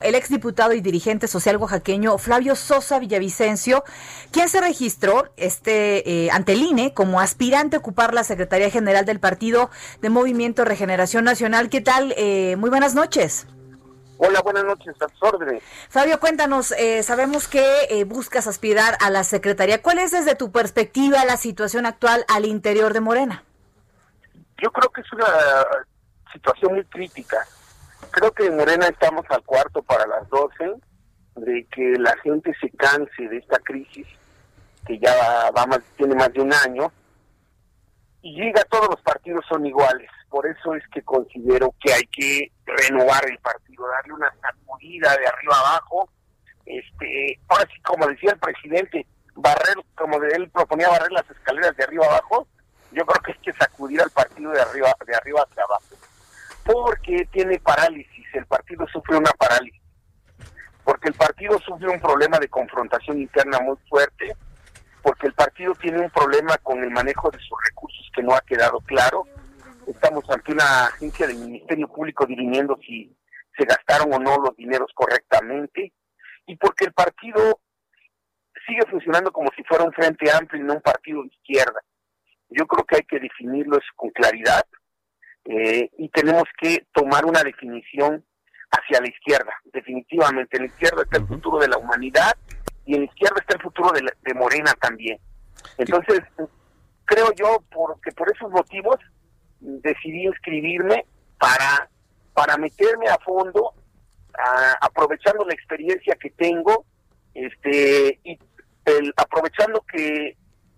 El exdiputado y dirigente social oaxaqueño Flavio Sosa Villavicencio, quien se registró este, eh, ante el INE como aspirante a ocupar la Secretaría General del Partido de Movimiento Regeneración Nacional. ¿Qué tal? Eh, muy buenas noches. Hola, buenas noches, a tus órdenes. Fabio, cuéntanos, eh, sabemos que eh, buscas aspirar a la Secretaría. ¿Cuál es desde tu perspectiva la situación actual al interior de Morena? Yo creo que es una situación muy crítica. Creo que en Morena estamos al cuarto para las doce, de que la gente se canse de esta crisis que ya va más, tiene más de un año, y llega todos los partidos son iguales. Por eso es que considero que hay que renovar el partido, darle una sacudida de arriba abajo. Este, ahora sí, como decía el presidente, barrer, como él proponía barrer las escaleras de arriba abajo, yo creo que hay que sacudir al partido de arriba, de arriba hacia abajo porque tiene parálisis, el partido sufre una parálisis, porque el partido sufre un problema de confrontación interna muy fuerte, porque el partido tiene un problema con el manejo de sus recursos que no ha quedado claro. Estamos ante una agencia del Ministerio Público dirimiendo si se gastaron o no los dineros correctamente, y porque el partido sigue funcionando como si fuera un frente amplio y no un partido de izquierda. Yo creo que hay que definirlo con claridad eh, y tenemos que tomar una definición hacia la izquierda. Definitivamente, en la izquierda está el futuro de la humanidad y en la izquierda está el futuro de, Morena también. Entonces, creo yo porque por esos motivos decidí inscribirme para, para meterme a fondo, aprovechando la experiencia que tengo, este y el, aprovechando que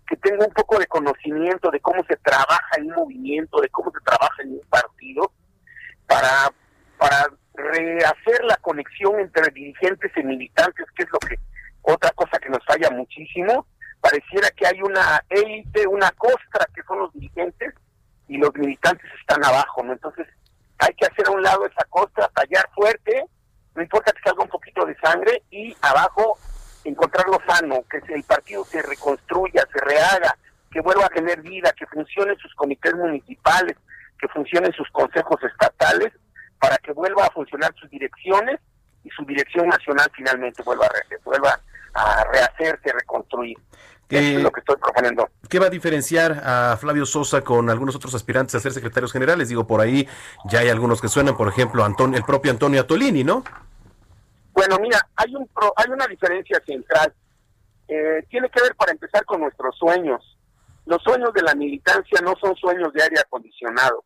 que tenga un poco de conocimiento de cómo se trabaja en un movimiento, de cómo se trabaja en un partido, para, para rehacer la conexión entre dirigentes y militantes, que es lo que otra cosa que nos falla muchísimo. Pareciera que hay una élite, una costra que son los dirigentes y los militantes están abajo, ¿no? Entonces hay que hacer a un lado esa costra, tallar fuerte, no importa que salga un poquito de sangre y abajo encontrar lo sano, que el partido se reconstruya, se rehaga, que vuelva a tener vida, que funcionen sus comités municipales, que funcionen sus consejos estatales, para que vuelva a funcionar sus direcciones y su dirección nacional finalmente vuelva a, re vuelva a rehacerse, reconstruir. Eso es lo que estoy proponiendo. ¿Qué va a diferenciar a Flavio Sosa con algunos otros aspirantes a ser secretarios generales? Digo, por ahí ya hay algunos que suenan, por ejemplo, Antonio, el propio Antonio Atolini, ¿no? Bueno, mira, hay un hay una diferencia central. Eh, tiene que ver para empezar con nuestros sueños. Los sueños de la militancia no son sueños de aire acondicionado.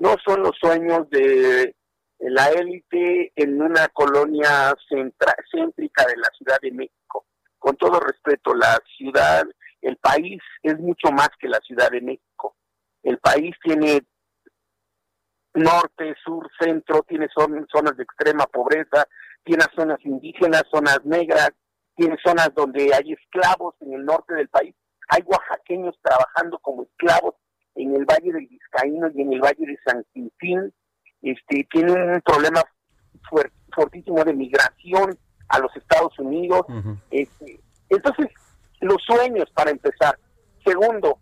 No son los sueños de la élite en una colonia céntrica de la Ciudad de México. Con todo respeto, la ciudad, el país es mucho más que la Ciudad de México. El país tiene norte, sur, centro, tiene zonas de extrema pobreza, tiene zonas indígenas, zonas negras, tiene zonas donde hay esclavos en el norte del país, hay oaxaqueños trabajando como esclavos en el Valle del Vizcaíno y en el Valle de San Quintín, este, tiene un problema fuertísimo de migración a los Estados Unidos. este, entonces, los sueños para empezar. Segundo,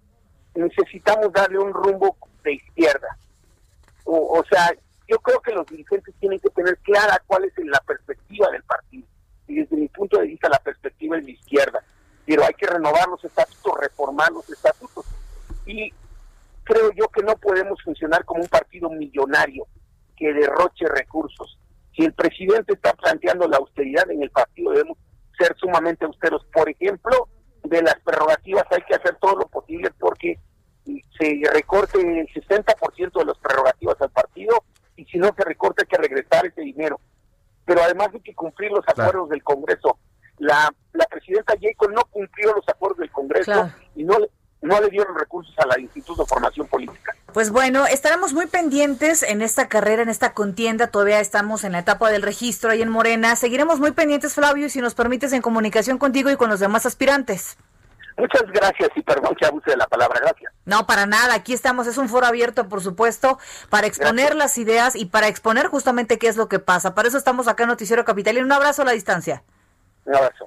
necesitamos darle un rumbo de izquierda. O, o sea, yo creo que los dirigentes tienen que tener clara cuál es la perspectiva del partido. Y desde mi punto de vista, la perspectiva es de izquierda. Pero hay que renovar los estatutos, reformar los estatutos. Y creo yo que no podemos funcionar como un partido millonario que derroche recursos. Si el presidente está planteando la austeridad en el partido, debemos ser sumamente austeros. Por ejemplo, de las prerrogativas hay que hacer todo lo posible porque se recorte el 60% de las prerrogativas al partido y si no se recorta hay que regresar ese dinero. Pero además hay que cumplir los acuerdos del Congreso. La, la presidenta Jacob no cumplió los acuerdos del Congreso y no, no le dieron recursos a la Instituto de Formación Política. Pues bueno, estaremos muy pendientes en esta carrera, en esta contienda. Todavía estamos en la etapa del registro ahí en Morena. Seguiremos muy pendientes, Flavio, si nos permites, en comunicación contigo y con los demás aspirantes. Muchas gracias y perdón que abuse de la palabra, gracias. No, para nada, aquí estamos, es un foro abierto, por supuesto, para exponer las ideas y para exponer justamente qué es lo que pasa. Para eso estamos acá en Noticiero Capital. Y un abrazo a la distancia. Un abrazo.